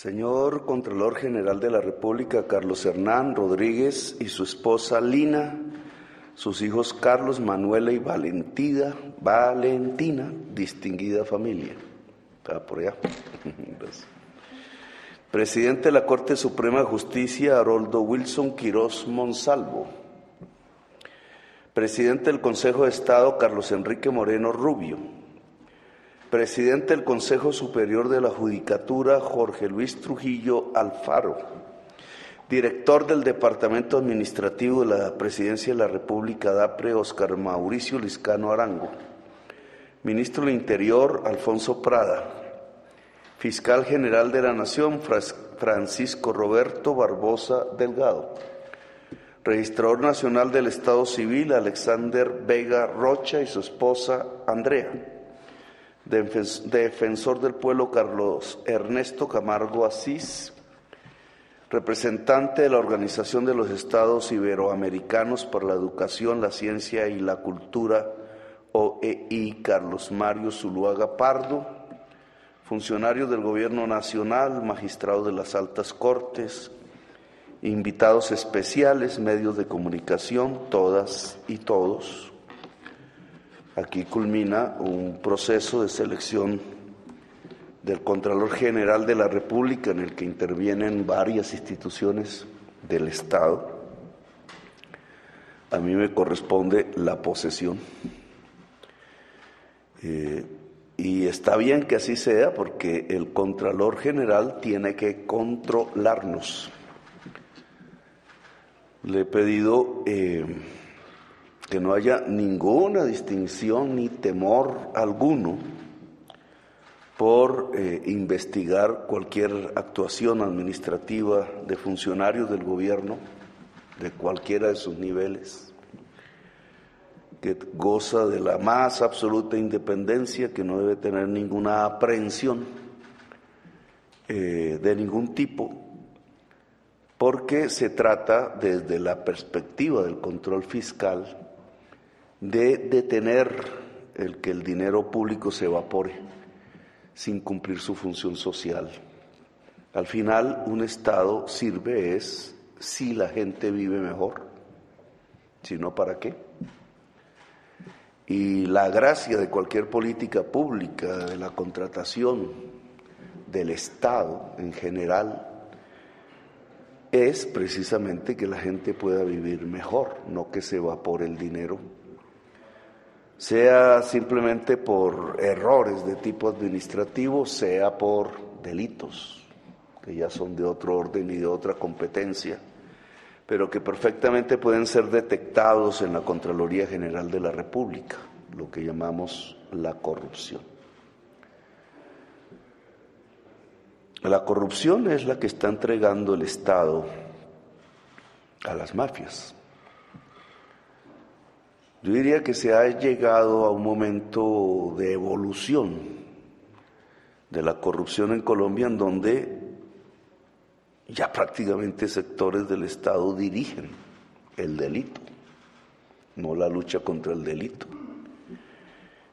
Señor Contralor General de la República, Carlos Hernán Rodríguez y su esposa Lina, sus hijos Carlos, Manuela y Valentina, Valentina, distinguida familia. Está por allá. Presidente de la Corte Suprema de Justicia, Haroldo Wilson Quirós Monsalvo. Presidente del Consejo de Estado, Carlos Enrique Moreno Rubio. Presidente del Consejo Superior de la Judicatura, Jorge Luis Trujillo Alfaro. Director del Departamento Administrativo de la Presidencia de la República, DAPRE, Oscar Mauricio Liscano Arango. Ministro del Interior, Alfonso Prada. Fiscal General de la Nación, Francisco Roberto Barbosa Delgado. Registrador Nacional del Estado Civil, Alexander Vega Rocha y su esposa Andrea. Defensor del Pueblo, Carlos Ernesto Camargo Asís. Representante de la Organización de los Estados Iberoamericanos para la Educación, la Ciencia y la Cultura, OEI, Carlos Mario Zuluaga Pardo funcionarios del Gobierno Nacional, magistrados de las altas cortes, invitados especiales, medios de comunicación, todas y todos. Aquí culmina un proceso de selección del Contralor General de la República en el que intervienen varias instituciones del Estado. A mí me corresponde la posesión. Eh, y está bien que así sea porque el Contralor General tiene que controlarnos. Le he pedido eh, que no haya ninguna distinción ni temor alguno por eh, investigar cualquier actuación administrativa de funcionarios del gobierno, de cualquiera de sus niveles que goza de la más absoluta independencia, que no debe tener ninguna aprehensión eh, de ningún tipo, porque se trata desde la perspectiva del control fiscal de detener el que el dinero público se evapore sin cumplir su función social. Al final, un Estado sirve es si la gente vive mejor, si no, ¿para qué? Y la gracia de cualquier política pública, de la contratación del Estado en general, es precisamente que la gente pueda vivir mejor, no que se va por el dinero, sea simplemente por errores de tipo administrativo, sea por delitos, que ya son de otro orden y de otra competencia pero que perfectamente pueden ser detectados en la Contraloría General de la República, lo que llamamos la corrupción. La corrupción es la que está entregando el Estado a las mafias. Yo diría que se ha llegado a un momento de evolución de la corrupción en Colombia en donde ya prácticamente sectores del Estado dirigen el delito, no la lucha contra el delito.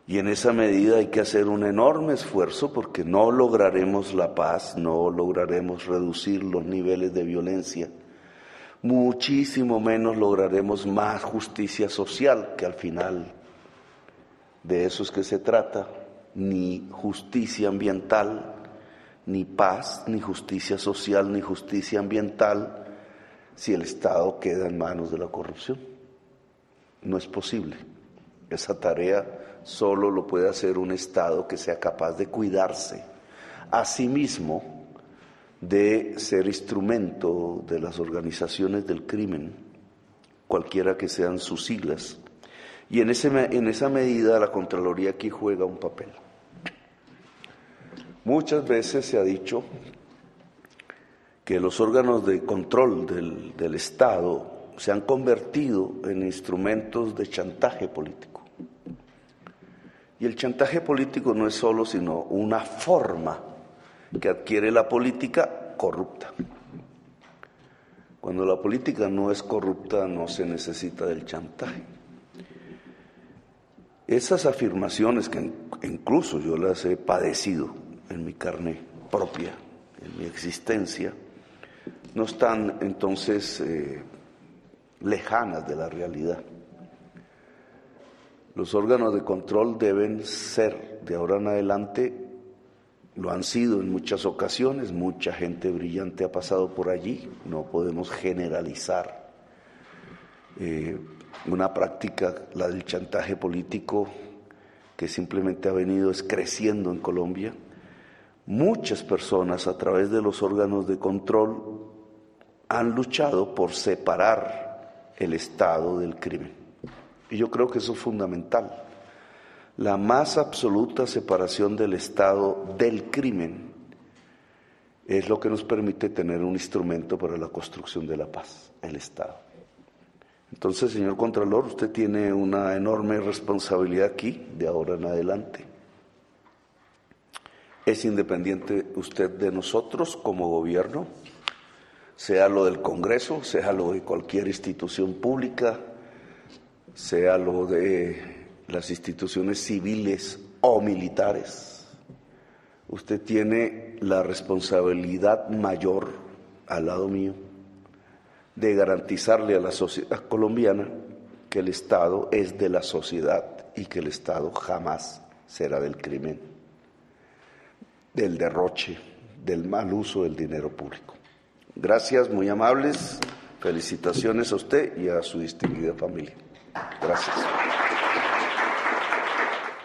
Y en esa medida hay que hacer un enorme esfuerzo porque no lograremos la paz, no lograremos reducir los niveles de violencia, muchísimo menos lograremos más justicia social, que al final de eso es que se trata, ni justicia ambiental, ni paz, ni justicia social, ni justicia ambiental si el Estado queda en manos de la corrupción. No es posible. Esa tarea solo lo puede hacer un Estado que sea capaz de cuidarse a sí mismo de ser instrumento de las organizaciones del crimen, cualquiera que sean sus siglas. Y en, ese, en esa medida la Contraloría aquí juega un papel. Muchas veces se ha dicho que los órganos de control del, Estado se han convertido en instrumentos de chantaje político. Y el chantaje político no es solo sino una forma que adquiere la política corrupta. Cuando la política no es corrupta no se necesita del chantaje. Esas afirmaciones que incluso yo las he padecido en mi carne propia, en mi existencia, no están entonces eh, lejanas de la realidad. Los órganos de control deben ser de ahora en adelante, lo han sido en muchas ocasiones, mucha gente brillante ha pasado por allí, no podemos generalizar. Eh, una práctica, la del chantaje político, que simplemente ha venido creciendo en Colombia. Muchas personas a través de los órganos de control han luchado por separar el Estado del crimen. Y yo creo que eso es fundamental. La más absoluta separación del Estado del crimen es lo que nos permite tener un instrumento para la construcción de la paz, el Estado. Entonces, señor Contralor, usted tiene una enorme responsabilidad aquí, de ahora en adelante. Es independiente usted de nosotros como gobierno, sea lo del Congreso, sea lo de cualquier institución pública, sea lo de las instituciones civiles o militares. Usted tiene la responsabilidad mayor al lado mío de garantizarle a la sociedad colombiana que el Estado es de la sociedad y que el Estado jamás será del crimen, del derroche, del mal uso del dinero público. Gracias, muy amables. Felicitaciones a usted y a su distinguida familia. Gracias.